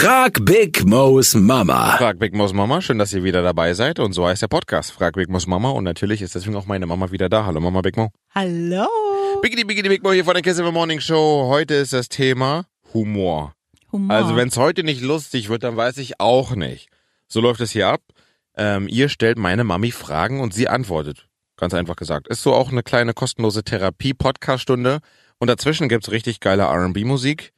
Frag Big Mo's Mama. Frag Big Mo's Mama, schön, dass ihr wieder dabei seid. Und so heißt der Podcast. Frag Big Mo's Mama. Und natürlich ist deswegen auch meine Mama wieder da. Hallo Mama Big Mo. Hallo. Biggity Biggity Big Mo hier von der Kiss of the Morning Show. Heute ist das Thema Humor. Humor. Also wenn es heute nicht lustig wird, dann weiß ich auch nicht. So läuft es hier ab. Ähm, ihr stellt meine Mami Fragen und sie antwortet. Ganz einfach gesagt. Ist so auch eine kleine kostenlose Therapie-Podcast-Stunde. Und dazwischen gibt's richtig geile R&B-Musik.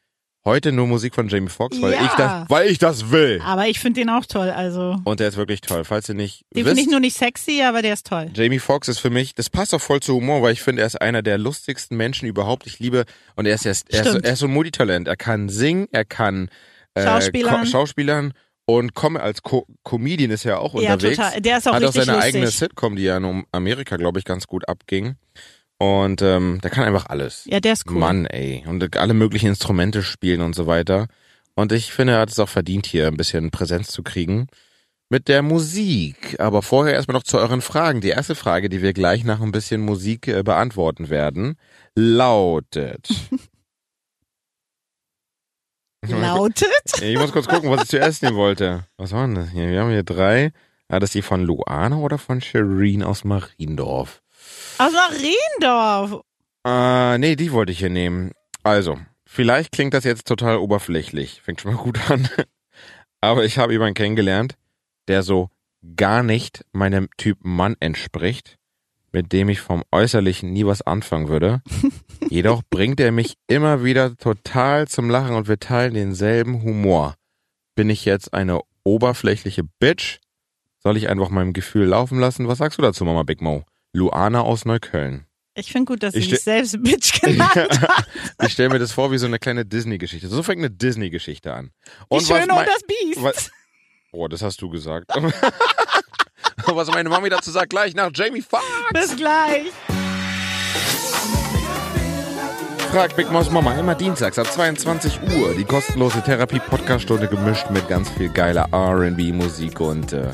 Heute nur Musik von Jamie Foxx, weil Ja. ich das, weil ich das will. aber ich finde den auch toll. Also Und der ist wirklich toll. Falls ihr nicht den finde ich nur nicht sexy, aber der ist toll. Jamie Foxx ist für mich, das passt auch voll zu Humor, weil ich finde, er ist einer der lustigsten Menschen überhaupt. Ich liebe, und er ist, er ist, er ist, er ist so ein Multitalent. Er kann singen, er kann äh, Schauspielern. Schauspielern und kom als Co Comedian ist er auch Ja, unterwegs. total. Der ist auch Hat auch seine lustig. eigene Sitcom, die ja in Amerika, glaube ich, ganz gut abging. Und ähm, der kann einfach alles. Ja, der ist cool. Mann, ey. Und alle möglichen Instrumente spielen und so weiter. Und ich finde, er hat es auch verdient, hier ein bisschen Präsenz zu kriegen. Mit der Musik. Aber vorher erstmal noch zu euren Fragen. Die erste Frage, die wir gleich nach ein bisschen Musik äh, beantworten werden, lautet. Lautet? Ich muss kurz gucken, was ich zuerst nehmen wollte. Was war denn das hier? Wir haben hier drei. Ah, das ist die von Luana oder von Shireen aus Mariendorf? Aus Mariendorf. Äh, nee, die wollte ich hier nehmen. Also, vielleicht klingt das jetzt total oberflächlich. Fängt schon mal gut an. Aber ich habe jemanden kennengelernt, der so gar nicht meinem Typ Mann entspricht, mit dem ich vom Äußerlichen nie was anfangen würde. Jedoch bringt er mich immer wieder total zum Lachen und wir teilen denselben Humor. Bin ich jetzt eine oberflächliche Bitch? Soll ich einfach meinem Gefühl laufen lassen? Was sagst du dazu, Mama Big Mo? Luana aus Neukölln. Ich finde gut, dass Ich sie sich ste- selbst Bitch genannt hat. Ich stelle mir das vor wie so eine kleine Disney-Geschichte. So fängt eine Disney-Geschichte an. Die was Schöne und das Biest. was- Oh, das hast du gesagt. was meine Mami dazu sagt, gleich nach Jamie Foxx. Bis gleich. Frag Big Mouse Mama immer dienstags ab 22 Uhr. Die kostenlose Therapie-Podcast-Stunde gemischt mit ganz viel geiler R&B-Musik und äh,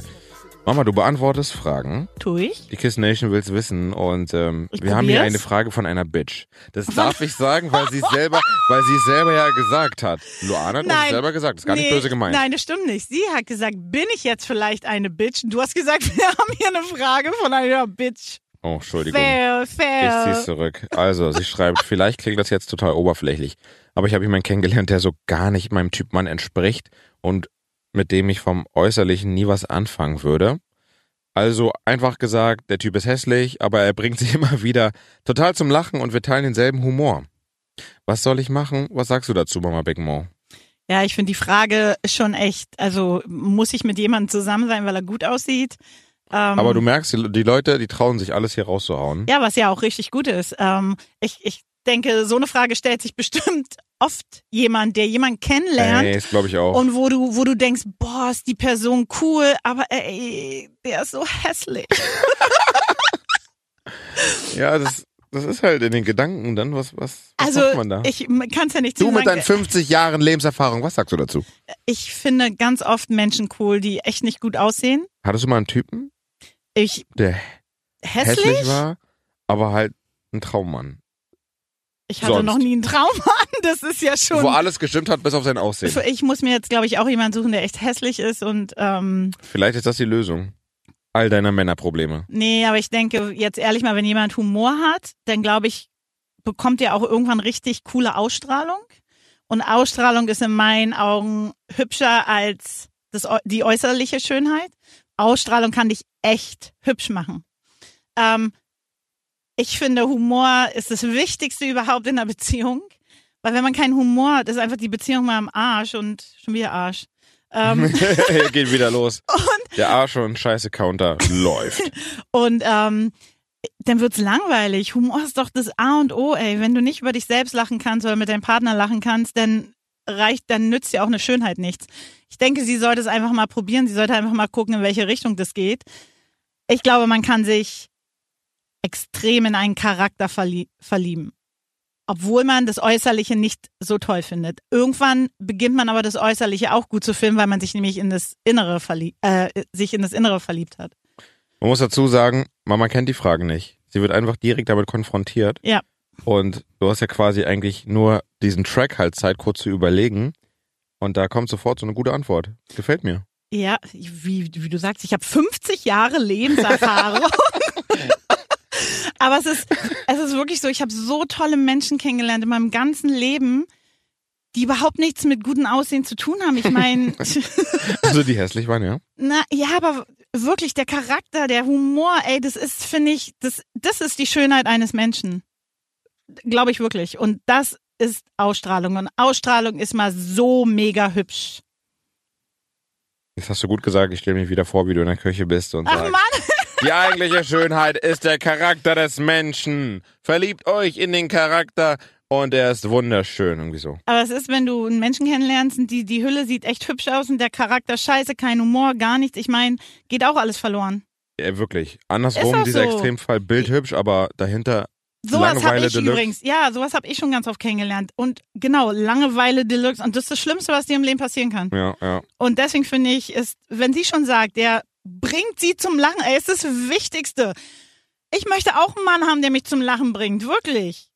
Mama, du beantwortest Fragen. Tu ich? Die Kiss Nation will's wissen und ähm, Ich wir haben hier probier's. eine Frage von einer Bitch. Das darf ich sagen, weil sie selber, weil sie selber ja gesagt hat. Luana hat uns selber gesagt, das ist gar nicht nee, böse gemeint. Nein, das stimmt nicht. Sie hat gesagt, bin ich jetzt vielleicht eine Bitch? Du hast gesagt, wir haben hier eine Frage von einer Bitch. Oh, Entschuldigung. Fair, Ich fair. zieh's zurück. Also, sie schreibt, vielleicht klingt das jetzt total oberflächlich, aber ich habe jemanden kennengelernt, der so gar nicht meinem Typ Mann entspricht und mit dem ich vom Äußerlichen nie was anfangen würde. Also einfach gesagt, der Typ ist hässlich, aber er bringt sich immer wieder total zum Lachen und wir teilen denselben Humor. Was soll ich machen? Was sagst du dazu, Mama Beckmo? Ja, ich finde die Frage schon echt, also muss ich mit jemandem zusammen sein, weil er gut aussieht? Ähm, Aber du merkst, die die Leute, die trauen sich alles hier rauszuhauen. Ja, was ja auch richtig gut ist. Ähm, ich, ich denke, so eine Frage stellt sich bestimmt oft jemand, der jemanden kennenlernt. Ey, das glaube ich auch. Und wo du, wo du denkst, boah, ist die Person cool, aber ey, der ist so hässlich. ja, das, das ist halt in den Gedanken dann, was, was, was Also macht man da? ich kann es ja nicht Du mit deinen 50 Jahren Lebenserfahrung, was sagst du dazu? Ich finde ganz oft Menschen cool, die echt nicht gut aussehen. Hattest du mal einen Typen, Ich der hässlich? hässlich war, aber halt ein Traummann? Ich hatte Sonst? noch nie einen Traum an. Das ist ja schon. Wo alles gestimmt hat, bis auf sein Aussehen. Ich muss mir jetzt, glaube ich, auch jemanden suchen, der echt hässlich ist und ähm, Vielleicht ist das die Lösung. All deiner Männerprobleme. nee, aber ich denke jetzt ehrlich mal, wenn jemand Humor hat, dann glaube ich, bekommt er auch irgendwann richtig coole Ausstrahlung. Und Ausstrahlung ist in meinen Augen hübscher als das, die äußerliche Schönheit. Ausstrahlung kann dich echt hübsch machen. Ähm, ich finde, Humor ist das Wichtigste überhaupt in einer Beziehung. Weil wenn man keinen Humor hat, ist einfach die Beziehung mal am Arsch und schon wieder Arsch. Ähm, Geht wieder los. Der Arsch und Scheiße Counter läuft. Und ähm, dann wird's langweilig. Humor ist doch das A und O, ey. Wenn du nicht über dich selbst lachen kannst oder mit deinem Partner lachen kannst, dann reicht, dann nützt dir auch eine Schönheit nichts. Ich denke, sie sollte es einfach mal probieren. Sie sollte einfach mal gucken, in welche Richtung das geht. Ich glaube, man kann sich extrem in einen Charakter verlie verlieben. Obwohl man das Äußerliche nicht so toll findet. Irgendwann beginnt man aber das Äußerliche auch gut zu finden, weil man sich nämlich in das Innere verliebt, äh, sich in das Innere verliebt hat. Man muss dazu sagen, Mama kennt die Fragen nicht. Sie wird einfach direkt damit konfrontiert. Ja. Und du hast ja quasi eigentlich nur diesen Track halt Zeit, kurz zu überlegen. Und da kommt sofort so eine gute Antwort. Gefällt mir. Ja, wie, wie du sagst, ich habe 50 Jahre Lebenserfahrung. Aber es ist, es ist wirklich so, ich habe so tolle Menschen kennengelernt in meinem ganzen Leben, die überhaupt nichts mit gutem Aussehen zu tun haben. Ich meine, Also die hässlich waren, ja. na ja, aber wirklich der Charakter, der Humor, ey, das ist, finde ich, das, das ist die Schönheit eines Menschen. Glaube ich wirklich. Und das ist Ausstrahlung. Und Ausstrahlung ist mal so mega hübsch. Jetzt hast du gut gesagt, ich stelle mir wieder vor, wie du in der Küche bist und Ach sagst, Mann! Die eigentliche Schönheit ist der Charakter des Menschen. Verliebt euch in den Charakter und er ist wunderschön, irgendwie so. Aber es ist, wenn du einen Menschen kennenlernst und die, die Hülle sieht echt hübsch aus und der Charakter scheiße, kein Humor, gar nichts. Ich meine, geht auch alles verloren. Ja, wirklich. Andersrum, dieser so. Extremfall bildhübsch, aber dahinter Sowas habe ich Deluxe. übrigens, ja, sowas habe ich schon ganz oft kennengelernt. Und genau, Langeweile Deluxe. Und das ist das Schlimmste, was dir im Leben passieren kann. Ja, ja. Und deswegen finde ich, ist, wenn sie schon sagt, der bringt sie zum Lachen, ey, ist das Wichtigste. Ich möchte auch einen Mann haben, der mich zum Lachen bringt, wirklich.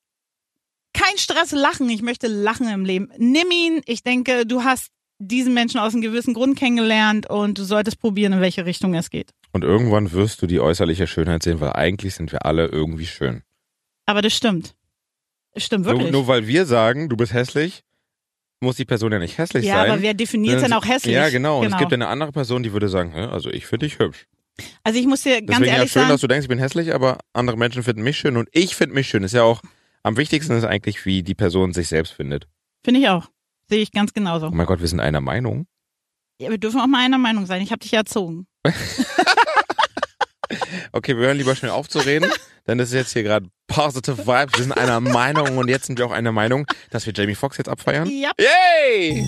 Kein Stress, lachen. Ich möchte lachen im Leben. Nimm ihn. Ich denke, du hast diesen Menschen aus einem gewissen Grund kennengelernt und du solltest probieren, in welche Richtung es geht. Und irgendwann wirst du die äußerliche Schönheit sehen, weil eigentlich sind wir alle irgendwie schön. Aber das stimmt. Das stimmt Nur, wirklich. nur weil wir sagen, du bist hässlich, muss die Person ja nicht hässlich ja, sein. aber wer definiert denn auch hässlich? Ja, genau. Und es gibt ja eine andere Person, die würde sagen, "Hä, also ich finde dich hübsch. Also ich muss dir ganz Deswegen ja ehrlich schön, sagen, dass du denkst, ich bin hässlich, aber andere Menschen finden mich schön und ich finde mich schön. Ist ja auch, am wichtigsten ist eigentlich, wie die Person sich selbst findet. finde ich auch. Sehe ich ganz genauso. Oh mein Gott, wir sind einer Meinung. Ja, wir dürfen auch mal einer Meinung sein. Ich habe dich ja erzogen. Okay, wir hören lieber schnell auf zu reden, denn das ist jetzt hier gerade Positive Vibes. Wir sind einer Meinung und jetzt sind wir auch einer Meinung, dass wir Jamie Foxx jetzt abfeiern. Ja. Yay!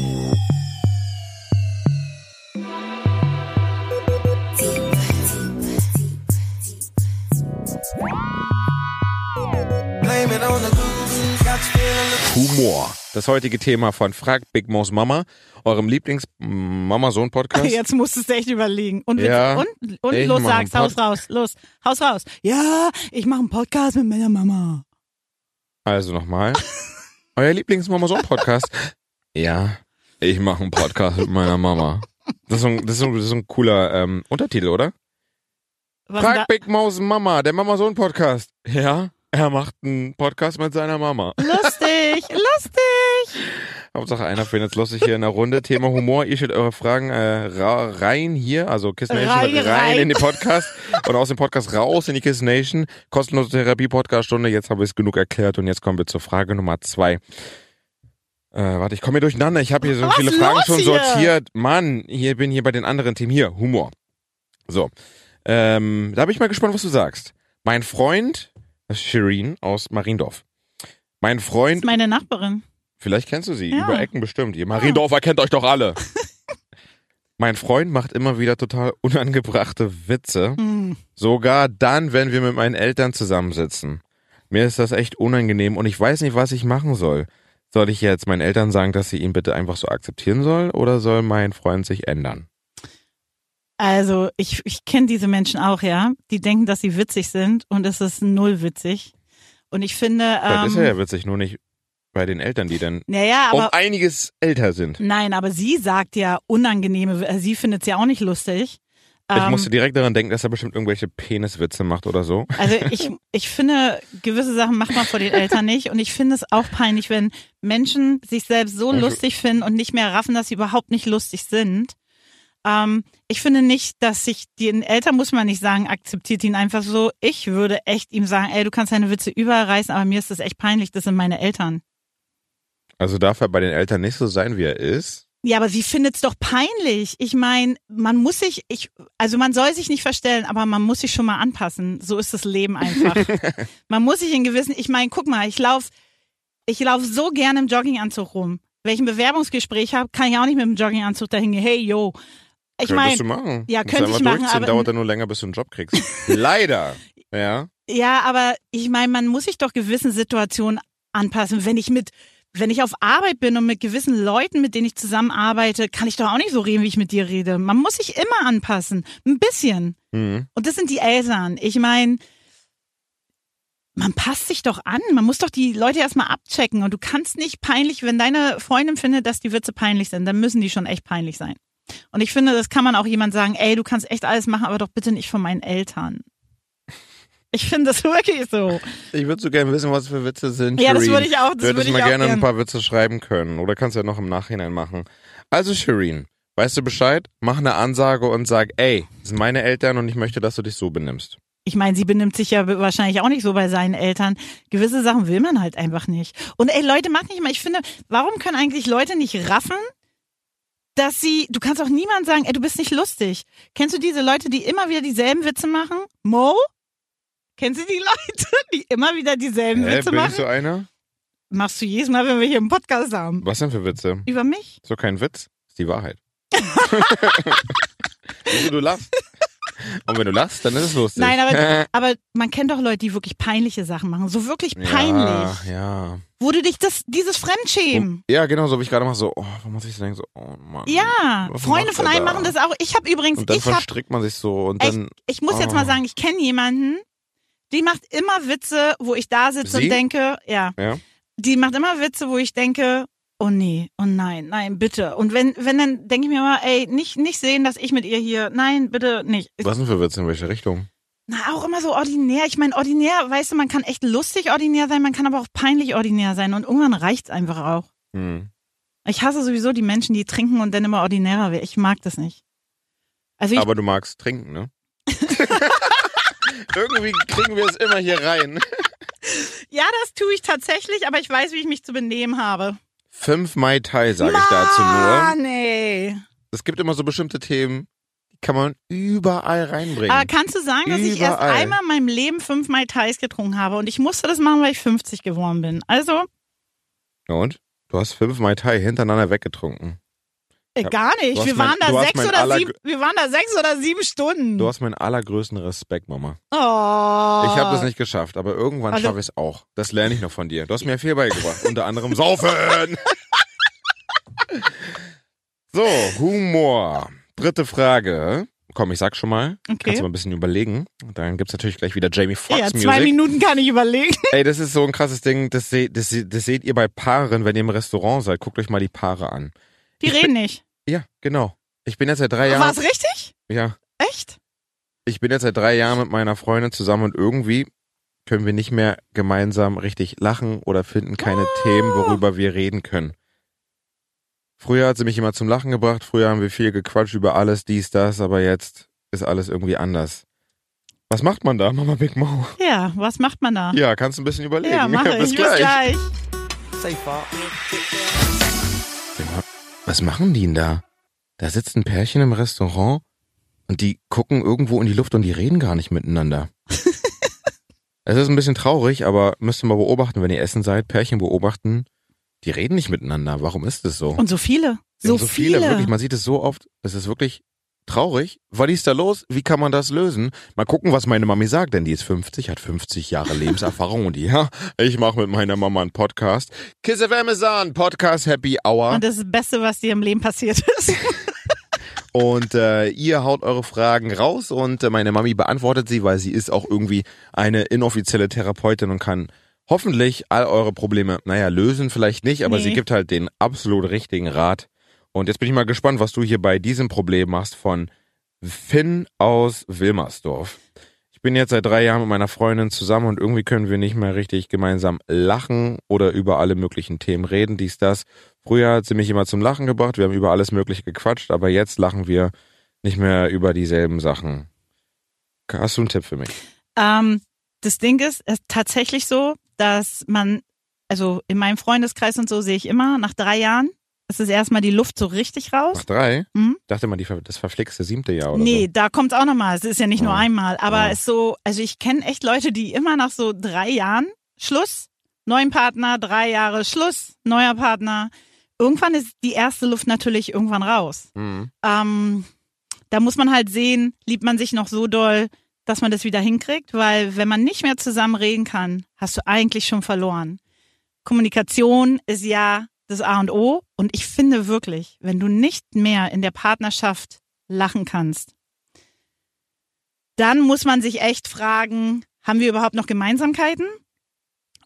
Humor. Das heutige Thema von Frag Big Mo's Mama, eurem Lieblings-Mama-Sohn-Podcast. Jetzt musstest du echt überlegen. Und, Ja. und, und los sagst, Haus raus, los, Haus raus. Ja, ich mache einen Podcast mit meiner Mama. Also nochmal. Euer Lieblings-Mama-Sohn-Podcast. ja, ich mache einen Podcast mit meiner Mama. Das ist ein, das ist ein, das ist ein cooler ähm, Untertitel, oder? Was Frag Big Mo's Mama, der Mama-Sohn-Podcast. Ja, er macht einen Podcast mit seiner Mama. da? Lustig, lustig. Hauptsache einer findet es lustig hier in der Runde. Thema Humor. Ihr stellt eure Fragen äh, rein hier, also Kiss Nation Rein, rein, rein. in den Podcast und aus dem Podcast raus in die Kiss Nation. Kostenlose Therapie-Podcast-Stunde. Jetzt habe ich es genug erklärt und jetzt kommen wir zur Frage Nummer zwei. Äh, warte, ich komme hier durcheinander. Ich habe hier so Was viele Fragen schon hier? sortiert. Mann, hier bin hier bei den anderen Themen. Hier, Humor. So. Ähm, da bin ich mal gespannt, was du sagst. Mein Freund, das ist Shireen aus Mariendorf. Mein Das Freund ist meine Nachbarin. Vielleicht kennst du sie, Ja. über Ecken bestimmt. Ihr Mariendorfer kennt euch doch alle. mein Freund macht immer wieder total unangebrachte Witze. Hm. Sogar dann, wenn wir mit meinen Eltern zusammensitzen. Mir ist das echt unangenehm und ich weiß nicht, was ich machen soll. Soll ich jetzt meinen Eltern sagen, dass sie ihn bitte einfach so akzeptieren soll oder soll mein Freund sich ändern? Also ich, ich kenne diese Menschen auch, ja. Die denken, dass sie witzig sind und es ist null witzig. Und ich finde, Vielleicht ist er ähm, ja witzig, nur nicht bei den Eltern, die dann naja, um aber einiges älter sind. nein, aber sie sagt ja unangenehme, äh, sie findet es ja auch nicht lustig. Ich Ähm, musste direkt daran denken, dass er bestimmt irgendwelche Peniswitze macht oder so. Also ich, ich finde, gewisse Sachen macht man vor den Eltern nicht. Und ich finde es auch peinlich, wenn Menschen sich selbst so ich- lustig finden und nicht mehr raffen, dass sie überhaupt nicht lustig sind. Ähm, ich finde nicht, dass sich den Eltern muss man nicht sagen, akzeptiert ihn einfach so. Ich würde echt ihm sagen, ey, du kannst deine Witze überall reißen, aber mir ist das echt peinlich, das sind meine Eltern. Also darf er bei den Eltern nicht so sein, wie er ist. Ja, aber sie findet's doch peinlich. Ich meine, man muss sich, ich, also man soll sich nicht verstellen, aber man muss sich schon mal anpassen. So ist das Leben einfach. man muss sich in gewissen, ich meine, guck mal, ich lauf, ich lauf so gerne im Jogginganzug rum. Wenn ich ein Bewerbungsgespräch habe, kann ich auch nicht mit dem Jogginganzug dahin gehen. Hey, yo. Ich Könntest meine, du machen. ja, könnte ich machen, aber- dauert dann nur länger, bis du einen Job kriegst. Leider. Ja. ja, aber ich meine, man muss sich doch gewissen Situationen anpassen. Wenn ich mit, wenn ich auf Arbeit bin und mit gewissen Leuten, mit denen ich zusammenarbeite, kann ich doch auch nicht so reden, wie ich mit dir rede. Man muss sich immer anpassen. Ein bisschen. Mhm. Und das sind die Eltern. Ich meine, man passt sich doch an. Man muss doch die Leute erstmal abchecken. Und du kannst nicht peinlich, wenn deine Freundin findet, dass die Witze peinlich sind, dann müssen die schon echt peinlich sein. Und ich finde, das kann man auch jemand sagen, ey, du kannst echt alles machen, aber doch bitte nicht von meinen Eltern. Ich finde das wirklich so. Ich würde so gerne wissen, was für Witze sind. Ja, das würde ich auch, das Du hättest mal gerne gern. ein paar Witze schreiben können. Oder kannst du ja noch im Nachhinein machen. Also, Shireen, weißt du Bescheid? Mach eine Ansage und sag, ey, das sind meine Eltern und ich möchte, dass du dich so benimmst. Ich meine, sie benimmt sich ja wahrscheinlich auch nicht so bei seinen Eltern. Gewisse Sachen will man halt einfach nicht. Und ey, Leute, macht nicht mal. Ich finde, warum können eigentlich Leute nicht raffen, dass sie, du kannst auch niemand sagen, ey, du bist nicht lustig. Kennst du diese Leute, die immer wieder dieselben Witze machen? Mo? Kennst du die Leute, die immer wieder dieselben Hä, Witze bin machen? so einer? Machst du jedes Mal, wenn wir hier einen Podcast haben. Was denn für Witze? Über mich? So kein Witz? ist die Wahrheit. Du lachst? Und wenn du lachst, dann ist es lustig. Nein, aber, aber man kennt doch Leute, die wirklich peinliche Sachen machen. So wirklich peinlich. Ja, ja. Wo du dich das, dieses Fremdschämen. Ja, genau, so wie ich gerade mache, so, oh, wo muss ich so denken, so, oh Mann. Ja, Freunde von einem da? machen das auch. Ich habe übrigens, Und dann ich verstrickt man sich so und dann, ich muss jetzt Oh. mal sagen, ich kenne jemanden, die macht immer Witze, wo ich da sitze Sie? und denke, ja, ja. die macht immer Witze, wo ich denke, oh nee, oh nein, nein, bitte. Und wenn, wenn dann denke ich mir mal, ey, nicht, nicht sehen, dass ich mit ihr hier, nein, bitte nicht. Was denn für Witze, in welche Richtung? Na, auch immer so ordinär. Ich meine, ordinär, weißt du, man kann echt lustig ordinär sein, man kann aber auch peinlich ordinär sein und irgendwann reicht's einfach auch. Hm. Ich hasse sowieso die Menschen, die trinken und dann immer ordinärer werden. Ich mag das nicht. Also Aber du magst trinken, ne? Irgendwie kriegen wir es immer hier rein. ja, das tue ich tatsächlich, aber ich weiß, wie ich mich zu benehmen habe. Fünf Mai Tai sage ich dazu nur. Mann, ey. Es gibt immer so bestimmte Themen, die kann man überall reinbringen. Aber kannst du sagen, dass ich erst Überall. einmal in meinem Leben fünf Mai Tais getrunken habe und ich musste das machen, weil ich 50 geworden bin. Also, und? Du hast fünf Mai Tai hintereinander weggetrunken. Äh, gar nicht. Wir mein- waren da sechs oder sieben, wir waren da sechs oder sieben Stunden. Du hast meinen allergrößten Respekt, Mama. oh. Ich habe das nicht geschafft, aber irgendwann Also- schaffe ich es auch. Das lerne ich noch von dir. Du hast mir viel beigebracht. Unter anderem Saufen. so, Humor. Dritte Frage. Komm, ich sag schon mal. Kannst Okay. du mal ein bisschen überlegen. Dann gibt's natürlich gleich wieder Jamie Foxx Ja, Music. zwei Minuten kann ich überlegen. Ey, das ist so ein krasses Ding. Das, seht, das, das seht ihr bei Paaren, wenn ihr im Restaurant seid. Guckt euch mal die Paare an. Die Ich reden nicht. Ja, genau. Ich bin jetzt seit drei Jahren. War es richtig? Ja, Echt? ich bin jetzt seit drei Jahren mit meiner Freundin zusammen und irgendwie können wir nicht mehr gemeinsam richtig lachen oder finden keine Oh. Themen, worüber wir reden können. Früher hat sie mich immer zum Lachen gebracht, früher haben wir viel gequatscht über alles, dies, das, aber jetzt ist alles irgendwie anders. Was macht man da, Mama Big Mo? Ja, was macht man da? Ja, kannst du ein bisschen überlegen. Ja, mache Bis ich. gleich. Bis gleich. Safe. Was machen die denn da? Da sitzt ein Pärchen im Restaurant und die gucken irgendwo in die Luft und die reden gar nicht miteinander. es ist ein bisschen traurig, aber müsst ihr mal beobachten, wenn ihr essen seid, Pärchen beobachten, die reden nicht miteinander. Warum ist es so? Und so viele. Die So, haben viele. Wirklich, man sieht es so oft. Es ist wirklich traurig. Was ist da los? Wie kann man das lösen? Mal gucken, was meine Mami sagt, denn die ist 50, hat 50 Jahre Lebenserfahrung und die, ja, ich mache mit meiner Mama einen Podcast. Kiss FM is on, Podcast Happy Hour. Und das ist das Beste, was dir im Leben passiert ist. Und äh, ihr haut eure Fragen raus und äh, meine Mami beantwortet sie, weil sie ist auch irgendwie eine inoffizielle Therapeutin und kann hoffentlich all eure Probleme, naja, lösen vielleicht nicht, aber Nee. sie gibt halt den absolut richtigen Rat. Und jetzt bin ich mal gespannt, was du hier bei diesem Problem machst von Finn aus Wilmersdorf. Ich bin jetzt seit drei Jahren mit meiner Freundin zusammen und irgendwie können wir nicht mehr richtig gemeinsam lachen oder über alle möglichen Themen reden, dies, das. Früher hat sie mich immer zum Lachen gebracht, wir haben über alles Mögliche gequatscht, aber jetzt lachen wir nicht mehr über dieselben Sachen. Hast du einen Tipp für mich? Ähm, das Ding ist, ist tatsächlich so, dass man, also in meinem Freundeskreis und so sehe ich immer, nach drei Jahren ist es erstmal die Luft so richtig raus. Nach drei? Mhm. Dachte mal, die, das verflixte siebte Jahr oder Nee, da kommt's auch nochmal. Es ist ja nicht nur Ah. einmal. Aber Ah. es ist so, also ich kenne echt Leute, die immer nach so drei Jahren Schluss, neuen Partner, drei Jahre Schluss, neuer Partner. Irgendwann ist die erste Luft natürlich irgendwann raus. so. Mhm. Ähm, da muss man halt sehen, liebt man sich noch so doll, dass man das wieder hinkriegt, weil wenn man nicht mehr zusammen reden kann, hast du eigentlich schon verloren. Kommunikation ist ja das A und O und ich finde wirklich, wenn du nicht mehr in der Partnerschaft lachen kannst, dann muss man sich echt fragen, haben wir überhaupt noch Gemeinsamkeiten?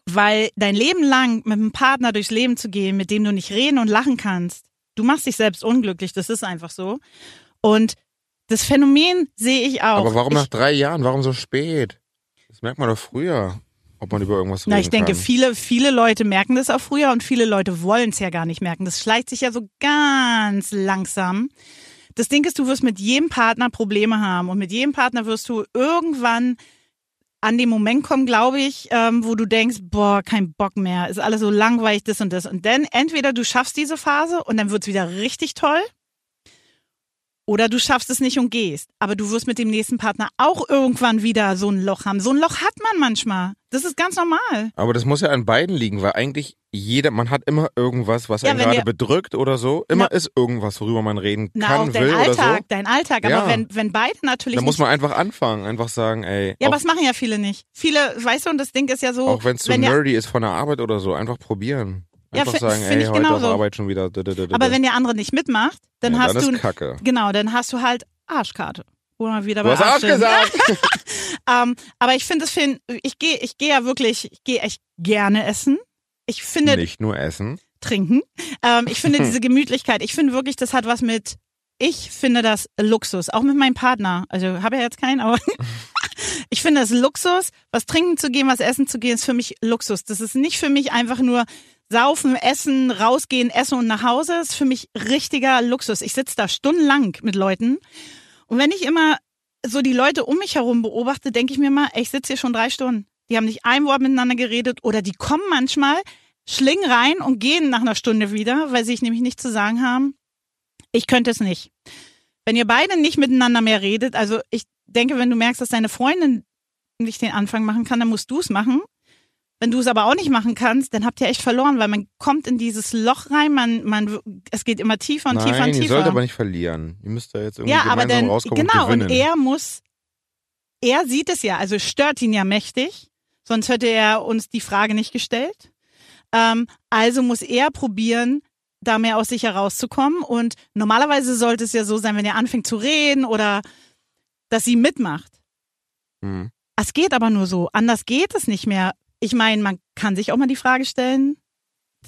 Weil dein Leben lang mit einem Partner durchs Leben zu gehen, mit dem du nicht reden und lachen kannst, du machst dich selbst unglücklich, das ist einfach so. Und das Phänomen sehe ich auch. Aber warum ich, nach drei Jahren? Warum so spät? Das merkt man doch früher, ob man über irgendwas Na, reden ich denke, kann. viele, viele Leute merken das auch früher und viele Leute wollen es ja gar nicht merken. Das schleicht sich ja so ganz langsam. Das Ding ist, du wirst mit jedem Partner Probleme haben und mit jedem Partner wirst du irgendwann an den Moment kommen, glaube ich, ähm, wo du denkst, boah, kein Bock mehr, ist alles so langweilig, das und das. Und dann entweder du schaffst diese Phase und dann wird's wieder richtig toll oder du schaffst es nicht und gehst. Aber du wirst mit dem nächsten Partner auch irgendwann wieder so ein Loch haben. So ein Loch hat man manchmal. Das ist ganz normal. Aber das muss ja an beiden liegen, weil eigentlich jeder, man hat immer irgendwas, was Ja, einen gerade bedrückt oder so. Immer Na- ist irgendwas, worüber man reden Na, kann, auch dein will oder Alltag, so. dein Alltag. Aber Ja. wenn, wenn beide natürlich Da muss man einfach anfangen, einfach sagen, ey, Ja, auch, aber das machen ja viele nicht. Viele, weißt du, und das Ding ist ja so, auch wenn es so wenn ja, nerdy ist von der Arbeit oder so, einfach probieren. Ja, Einfach sagen, ey, ich heute genauso. auf Arbeit schon wieder. aber wenn der andere nicht mitmacht, dann ja, hast dann du, ist Kacke. genau, dann hast du halt Arschkarte. Wo wieder Du bei hast Arsch gesagt! Ähm, aber ich finde es, find, ich gehe, ich gehe ja wirklich, ich gehe echt gerne essen. Ich finde Nicht nur essen. trinken. Ähm, ich finde diese Gemütlichkeit, ich finde wirklich, das hat was mit, ich finde das Luxus, auch mit meinem Partner. Also habe ja jetzt keinen, aber ich finde das Luxus, was trinken zu gehen, was essen zu gehen, ist für mich Luxus. Das ist nicht für mich einfach nur saufen, essen, rausgehen, essen und nach Hause. Ist für mich richtiger Luxus. Ich sitze da stundenlang mit Leuten und wenn ich immer so die Leute um mich herum beobachte, denke ich mir mal, ich sitze hier schon drei Stunden. Die haben nicht ein Wort miteinander geredet oder die kommen manchmal, schlingen rein und gehen nach einer Stunde wieder, weil sie sich nämlich nichts zu sagen haben. Ich könnte es nicht. Wenn ihr beide nicht miteinander mehr redet, also ich denke, wenn du merkst, dass deine Freundin nicht den Anfang machen kann, dann musst du es machen. Wenn du es aber auch nicht machen kannst, dann habt ihr echt verloren, weil man kommt in dieses Loch rein, man, man, es geht immer tiefer und tiefer Nein, und ihr tiefer. sollt aber nicht verlieren. Ihr müsst da jetzt irgendwie Ja, aber gemeinsam dann, rauskommen genau, und und er muss, er sieht es ja, also stört ihn ja mächtig, sonst hätte er uns die Frage nicht gestellt. Ähm, also muss er probieren, da mehr aus sich herauszukommen. Und normalerweise sollte es ja so sein, wenn er anfängt zu reden oder dass sie mitmacht. Hm. Es geht aber nur so. Anders geht es nicht mehr. Ich meine, man kann sich auch mal die Frage stellen.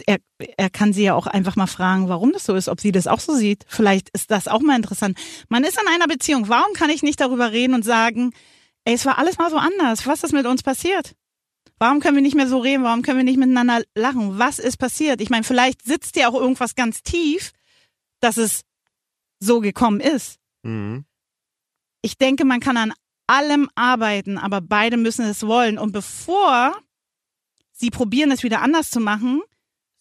Er, er kann sie ja auch einfach mal fragen, warum das so ist, ob sie das auch so sieht. Vielleicht ist das auch mal interessant. Man ist in einer Beziehung. Warum kann ich nicht darüber reden und sagen, ey, es war alles mal so anders. Was ist mit uns passiert? Warum können wir nicht mehr so reden? Warum können wir nicht miteinander lachen? Was ist passiert? Ich meine, vielleicht sitzt ja auch irgendwas ganz tief, dass es so gekommen ist Mhm. ich denke, man kann an allem arbeiten, aber beide müssen es wollen. Und bevor sie probieren, es wieder anders zu machen,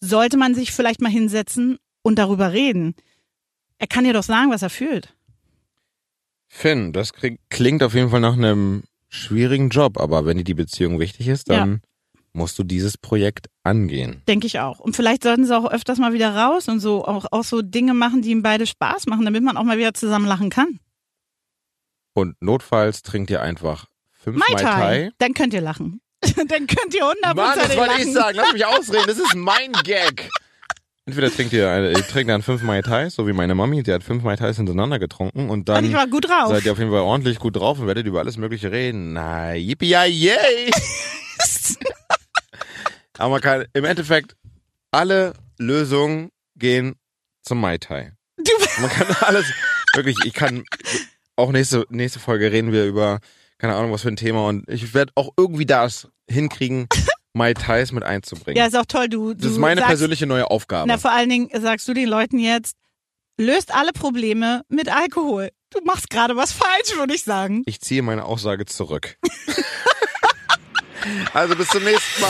sollte man sich vielleicht mal hinsetzen und darüber reden. Er kann dir doch sagen, was er fühlt. Finn, das klingt auf jeden Fall nach einem schwierigen Job, aber wenn dir die Beziehung wichtig ist, dann musst du dieses Projekt angehen. Denke ich auch. Und vielleicht sollten sie auch öfters mal wieder raus und so auch, auch so Dinge machen, die ihm beide Spaß machen, damit man auch mal wieder zusammen lachen kann. Und notfalls trinkt ihr einfach fünf Mai Mai. Tai. Dann könnt ihr lachen. Dann könnt ihr hundertprozentig lachen. Lass mich ausreden. Das ist mein Gag. Entweder trinkt ihr, ihr trinkt dann fünf Mai Tai, so wie meine Mami, die hat fünf Mai Tai hintereinander getrunken und Und dann ich war gut drauf. seid ihr auf jeden Fall ordentlich gut drauf und werdet über alles Mögliche reden. Na, yippie yay! Aber man kann, im Endeffekt, alle Lösungen gehen zum Mai Tai. Du, Man kann alles, wirklich, ich kann, auch nächste, nächste Folge reden wir über, keine Ahnung, was für ein Thema und ich werde auch irgendwie das hinkriegen, Mai Tais mit einzubringen. ja, ist auch toll. Du, du das ist meine sagst, persönliche neue Aufgabe. Na, vor allen Dingen sagst du den Leuten jetzt, löst alle Probleme mit Alkohol. Du machst gerade was falsch, würde ich sagen. Ich ziehe meine Aussage zurück. also bis zum nächsten Mal.